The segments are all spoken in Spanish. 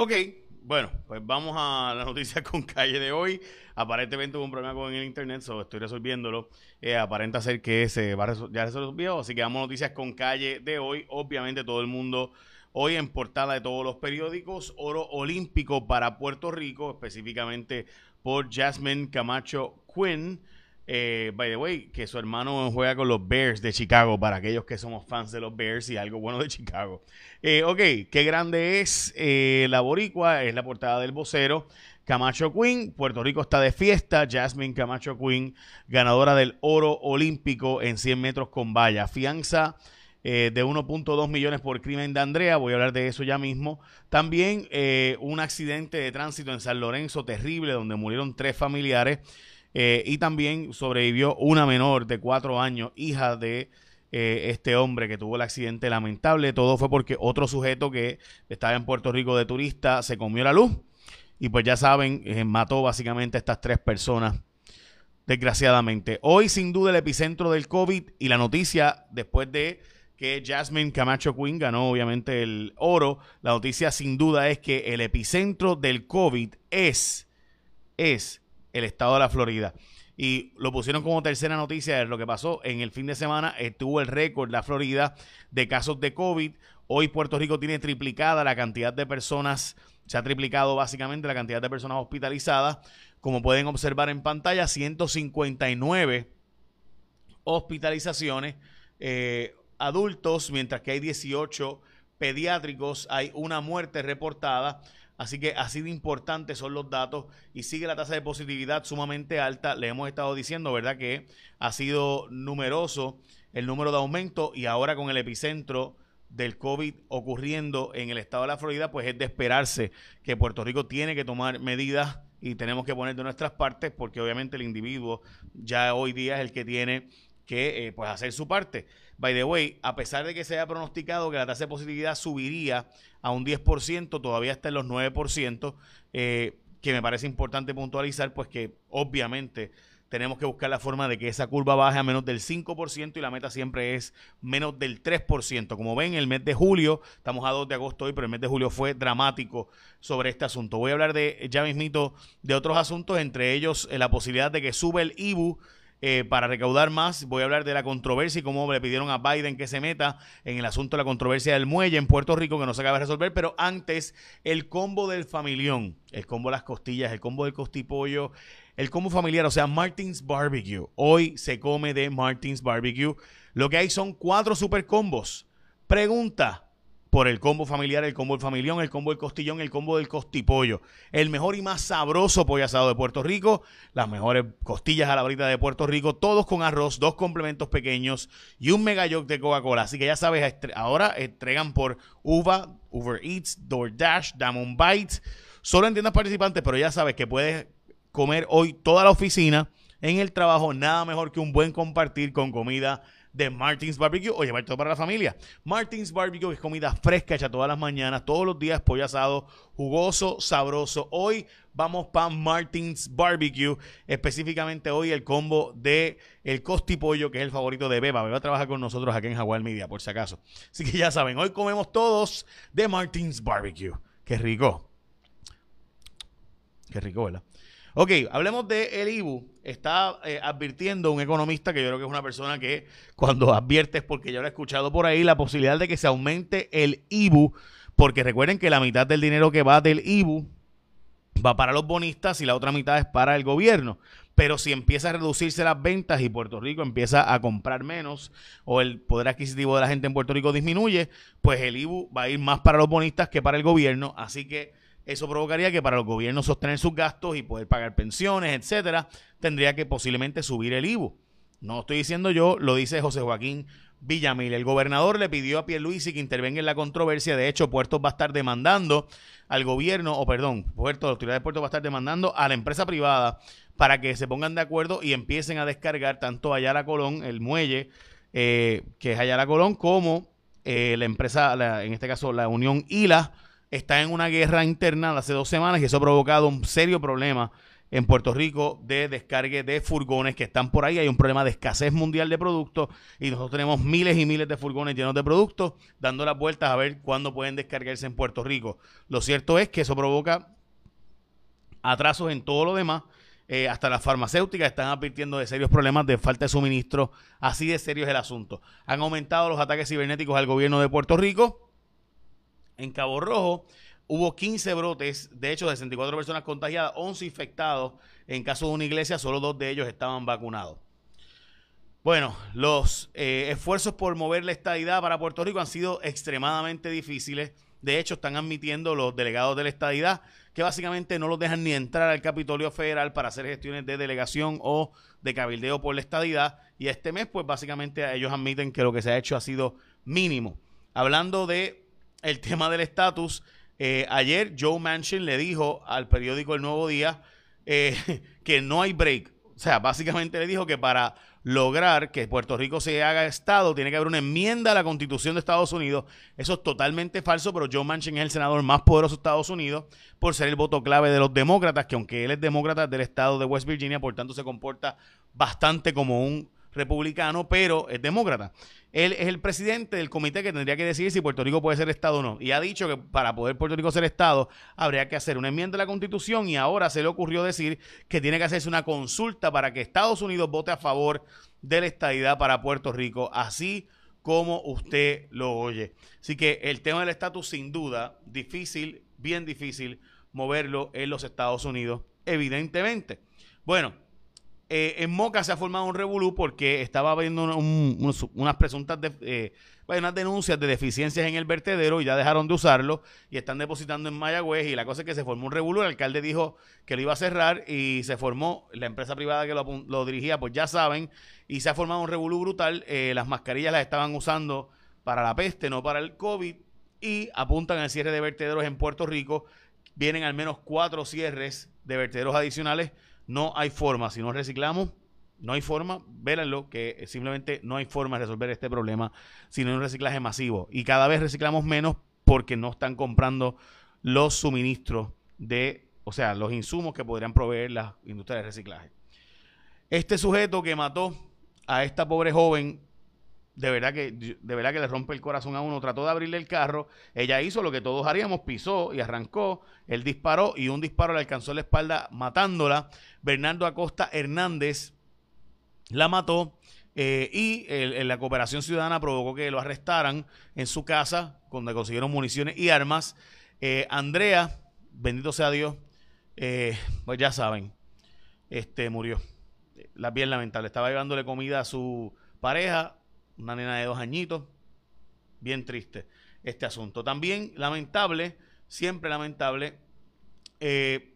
Ok, bueno, pues vamos a la noticia con calle de hoy. Aparentemente hubo un problema con el internet, so estoy resolviéndolo. Eh, aparenta ser que se va ya resolvió, así que vamos a noticias con calle de hoy. Obviamente todo el mundo hoy en portada de todos los periódicos, oro olímpico para Puerto Rico, específicamente por Jasmine Camacho Quinn. Eh, by the way, que su hermano juega con los Bears de Chicago, para aquellos que somos fans de los Bears y algo bueno de Chicago. Eh, ok, qué grande es eh, la boricua, es la portada del vocero. Camacho Queen, Puerto Rico está de fiesta. Jasmine Camacho Queen, ganadora del oro olímpico en 100 metros con valla. Fianza de 1.2 millones por crimen de Andrea, voy a hablar de eso ya mismo. También un accidente de tránsito en San Lorenzo terrible, donde murieron tres familiares. Eh, y también sobrevivió una menor de cuatro años, hija de eh, este hombre que tuvo el accidente lamentable. Todo fue porque otro sujeto que estaba en Puerto Rico de turista se comió la luz. Y pues ya saben, eh, mató básicamente a estas tres personas, desgraciadamente. Hoy, sin duda, el epicentro del COVID y la noticia después de que Jasmine Camacho Quinn ganó obviamente el oro. La noticia sin duda es que el epicentro del COVID es, es el estado de la Florida. Y lo pusieron como tercera noticia de lo que pasó en el fin de semana. Estuvo el récord la Florida de casos de COVID. Hoy Puerto Rico tiene triplicada la cantidad de personas, se ha triplicado básicamente la cantidad de personas hospitalizadas. Como pueden observar en pantalla, 159 hospitalizaciones eh, adultos, mientras que hay 18 pediátricos, hay una muerte reportada. Así que así de importantes son los datos y sigue la tasa de positividad sumamente alta. Le hemos estado diciendo, ¿verdad?, que ha sido numeroso el número de aumento y ahora con el epicentro del COVID ocurriendo en el estado de la Florida, pues es de esperarse que Puerto Rico tiene que tomar medidas y tenemos que poner de nuestras partes porque obviamente el individuo ya hoy día es el que tiene que eh, pues hacer su parte. By the way, a pesar de que se haya pronosticado que la tasa de positividad subiría a un 10%, todavía está en los 9%, eh, que me parece importante puntualizar, pues que obviamente tenemos que buscar la forma de que esa curva baje a menos del 5% y la meta siempre es menos del 3%. Como ven, el mes de julio, estamos a 2 de agosto hoy, pero el mes de julio fue dramático sobre este asunto. Voy a hablar de ya mismito de otros asuntos, entre ellos eh, la posibilidad de que sube el IBU eh, para recaudar más. Voy a hablar de la controversia y cómo le pidieron a Biden que se meta en el asunto de la controversia del muelle en Puerto Rico, que no se acaba de resolver. Pero antes, el combo del familión, el combo de las costillas, el combo del costipollo, el combo familiar, o sea, Martins Barbecue. Hoy se come de Martins Barbecue. Lo que hay son cuatro super combos. Pregunta por el combo familiar, el combo del familión, el combo del costillón, el combo del costipollo. El mejor y más sabroso pollo asado de Puerto Rico, las mejores costillas a la brita de Puerto Rico, todos con arroz, dos complementos pequeños y un mega de Coca-Cola. Así que ya sabes, ahora entregan por Uva, Uber Eats, DoorDash, Damon Bites, solo en tiendas participantes, pero ya sabes que puedes comer hoy toda la oficina en el trabajo, nada mejor que un buen compartir con comida de Martins Barbecue o llevar todo para la familia. Martins Barbecue es comida fresca hecha todas las mañanas, todos los días pollo asado, jugoso, sabroso. Hoy vamos para Martins Barbecue, específicamente hoy el combo de el costi pollo, que es el favorito de Beba. Beba trabaja con nosotros aquí en Jaguar Media, por si acaso. Así que ya saben, hoy comemos todos de Martins Barbecue. Qué rico. Qué rico, ¿verdad? Ok, hablemos de el IBU. Está eh, advirtiendo un economista que yo creo que es una persona que cuando advierte es porque ya lo he escuchado por ahí, la posibilidad de que se aumente el IBU, porque recuerden que la mitad del dinero que va del IBU va para los bonistas y la otra mitad es para el gobierno. Pero si empieza a reducirse las ventas y Puerto Rico empieza a comprar menos o el poder adquisitivo de la gente en Puerto Rico disminuye, pues el IBU va a ir más para los bonistas que para el gobierno. Así que eso provocaría que para los gobiernos sostener sus gastos y poder pagar pensiones, etcétera, tendría que posiblemente subir el IBU. No estoy diciendo yo, lo dice José Joaquín Villamil. El gobernador le pidió a Pierluisi que intervenga en la controversia. De hecho, Puerto va a estar demandando al gobierno, o perdón, Puerto, la autoridad de Puerto va a estar demandando a la empresa privada para que se pongan de acuerdo y empiecen a descargar tanto Ayala Colón, el muelle, eh, que es Ayala Colón, como eh, la empresa, en este caso la Unión ILA, está en una guerra interna hace dos semanas y eso ha provocado un serio problema en Puerto Rico de descargue de furgones que están por ahí. Hay un problema de escasez mundial de productos y nosotros tenemos miles y miles de furgones llenos de productos dando las vueltas a ver cuándo pueden descargarse en Puerto Rico. Lo cierto es que eso provoca atrasos en todo lo demás. Eh, hasta las farmacéuticas están advirtiendo de serios problemas de falta de suministro. Así de serio es el asunto. Han aumentado los ataques cibernéticos al gobierno de Puerto Rico. En Cabo Rojo hubo 15 brotes, de hecho 64 personas contagiadas, 11 infectados. En caso de una iglesia, solo dos de ellos estaban vacunados. Bueno, los eh, esfuerzos por mover la estadidad para Puerto Rico han sido extremadamente difíciles. De hecho, están admitiendo los delegados de la estadidad que básicamente no los dejan ni entrar al Capitolio Federal para hacer gestiones de delegación o de cabildeo por la estadidad. Y este mes, pues básicamente ellos admiten que lo que se ha hecho ha sido mínimo. Hablando de el tema del estatus, eh, ayer Joe Manchin le dijo al periódico El Nuevo Día eh, que no hay break. O sea, básicamente le dijo que para lograr que Puerto Rico se haga Estado tiene que haber una enmienda a la Constitución de Estados Unidos. Eso es totalmente falso, pero Joe Manchin es el senador más poderoso de Estados Unidos por ser el voto clave de los demócratas, que aunque él es demócrata del estado de West Virginia, por tanto se comporta bastante como un republicano, pero es demócrata. Él es el presidente del comité que tendría que decidir si Puerto Rico puede ser Estado o no. Y ha dicho que para poder Puerto Rico ser Estado habría que hacer una enmienda a la Constitución y ahora se le ocurrió decir que tiene que hacerse una consulta para que Estados Unidos vote a favor de la estadidad para Puerto Rico, así como usted lo oye. Así que el tema del estatus, sin duda, difícil, bien difícil moverlo en los Estados Unidos, evidentemente. Bueno, eh, en Moca se ha formado un revolú porque estaba habiendo unas presuntas eh, unas denuncias de deficiencias en el vertedero y ya dejaron de usarlo y están depositando en Mayagüez y la cosa es que se formó un revolú, el alcalde dijo que lo iba a cerrar y se formó, la empresa privada que lo, dirigía pues ya saben y se ha formado un revolú brutal, eh, las mascarillas las estaban usando para la peste, no para el COVID y apuntan al cierre de vertederos en Puerto Rico, vienen al menos cuatro cierres de vertederos adicionales no hay forma, si no reciclamos, no hay forma, véanlo, que simplemente no hay forma de resolver este problema si no hay un reciclaje masivo. Y cada vez reciclamos menos porque no están comprando los suministros de, o sea, los insumos que podrían proveer las industrias de reciclaje. Este sujeto que mató a esta pobre joven de verdad que de verdad que le rompe el corazón a uno. Trató de abrirle el carro, ella hizo lo que todos haríamos, pisó y arrancó, él disparó y un disparo le alcanzó la espalda matándola. Bernardo Acosta Hernández la mató eh, y la cooperación ciudadana provocó que lo arrestaran en su casa, donde consiguieron municiones y armas. Eh, Andrea, bendito sea Dios, eh, pues ya saben, este murió. La bien lamentable. Estaba llevándole comida a su pareja, una nena de dos añitos. Bien triste este asunto. También lamentable, siempre lamentable, eh,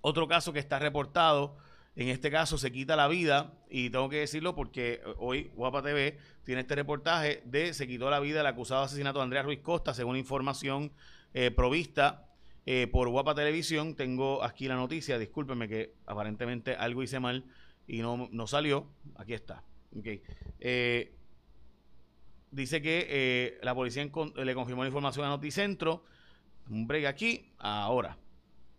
otro caso que está reportado, en este caso se quita la vida, y tengo que decirlo porque hoy Guapa TV tiene este reportaje de se quitó la vida el acusado de asesinato de Andrea Ruiz Costa, según información eh, provista eh, por Guapa Televisión. Tengo aquí la noticia, discúlpenme que aparentemente algo hice mal y no, no salió. Aquí está. Okay. Eh, dice que eh, la policía le confirmó la información a Noticentro. Un break aquí, ahora.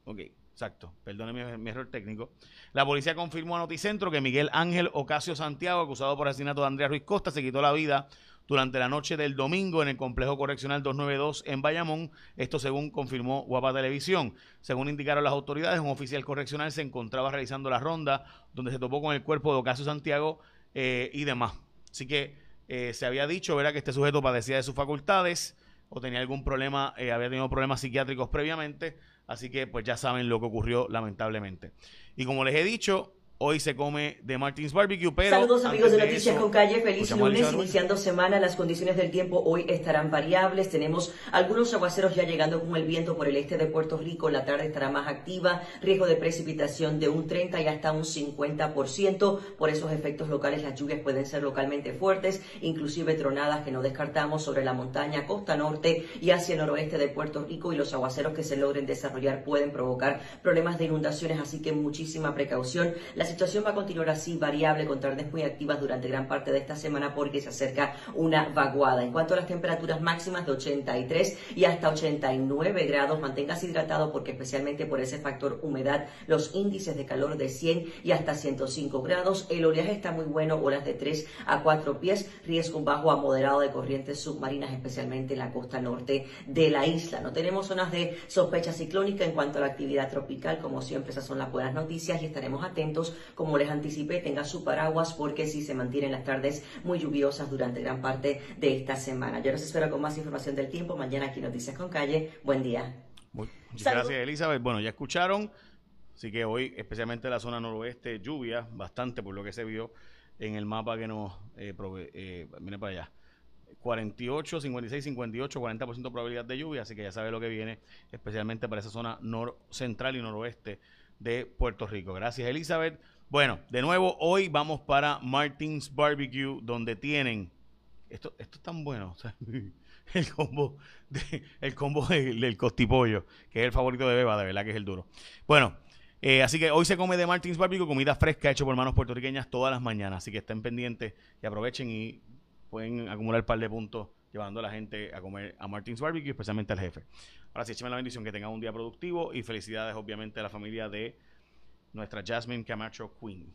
Ok, exacto. Perdóneme mi, error técnico. La policía confirmó a Noticentro que Miguel Ángel Ocasio Santiago, acusado por asesinato de Andrea Ruiz Costa, se quitó la vida durante la noche del domingo en el complejo correccional 292 en Bayamón. Esto según confirmó Guapa Televisión. Según indicaron las autoridades, un oficial correccional se encontraba realizando la ronda donde se topó con el cuerpo de Ocasio Santiago eh, y demás. Así que eh, se había dicho ¿verdad? que este sujeto padecía de sus facultades o tenía algún problema, eh, había tenido problemas psiquiátricos previamente, así que pues ya saben lo que ocurrió lamentablemente. Y como les he dicho, Hoy se come de Martins Barbecue, pero... Saludos amigos de Noticias con Calle, feliz lunes, iniciando semana, las condiciones del tiempo hoy estarán variables, tenemos algunos aguaceros ya llegando con el viento por el este de Puerto Rico, la tarde estará más activa, riesgo de precipitación de un 30 y hasta un 50%, por esos efectos locales las lluvias pueden ser localmente fuertes, inclusive tronadas que no descartamos sobre la montaña, costa norte y hacia el noroeste de Puerto Rico. Y los aguaceros que se logren desarrollar pueden provocar problemas de inundaciones, así que muchísima precaución. La La situación va a continuar así, variable, con tardes muy activas durante gran parte de esta semana porque se acerca una vaguada. En cuanto a las temperaturas máximas de 83 y hasta 89 grados, manténgase hidratado porque especialmente por ese factor humedad, los índices de calor de 100 y hasta 105 grados. El oleaje está muy bueno, olas de 3 a 4 pies, riesgo bajo a moderado de corrientes submarinas, especialmente en la costa norte de la isla. No tenemos zonas de sospecha ciclónica en cuanto a la actividad tropical, como siempre esas son las buenas noticias y estaremos atentos, como les anticipé, tenga su paraguas porque si se mantienen las tardes muy lluviosas durante gran parte de esta semana. Yo los espero con más información del tiempo mañana aquí Noticias con Calle. Buen día. muchas gracias Elizabeth. Bueno, ya escucharon, así que hoy especialmente la zona noroeste lluvia bastante por lo que se vio en el mapa que nos eh, eh viene para allá. 48, 56, 58, 40% probabilidad de lluvia, así que ya sabe lo que viene, especialmente para esa zona nor central y noroeste de Puerto Rico. Gracias, Elizabeth. Bueno, de nuevo, hoy vamos para Martins Barbecue, donde tienen. Esto, esto es tan bueno. el combo, el combo del, costipollo, que es el favorito de Beba, de verdad que es el duro. Bueno, eh, así que hoy se come de Martins Barbecue, comida fresca hecha por manos puertorriqueñas todas las mañanas. Así que estén pendientes y aprovechen y pueden acumular un par de puntos llevando a la gente a comer a Martins Barbecue, especialmente al jefe. Ahora sí, écheme la bendición, que tengan un día productivo y felicidades obviamente a la familia de nuestra Jasmine Camacho Queen.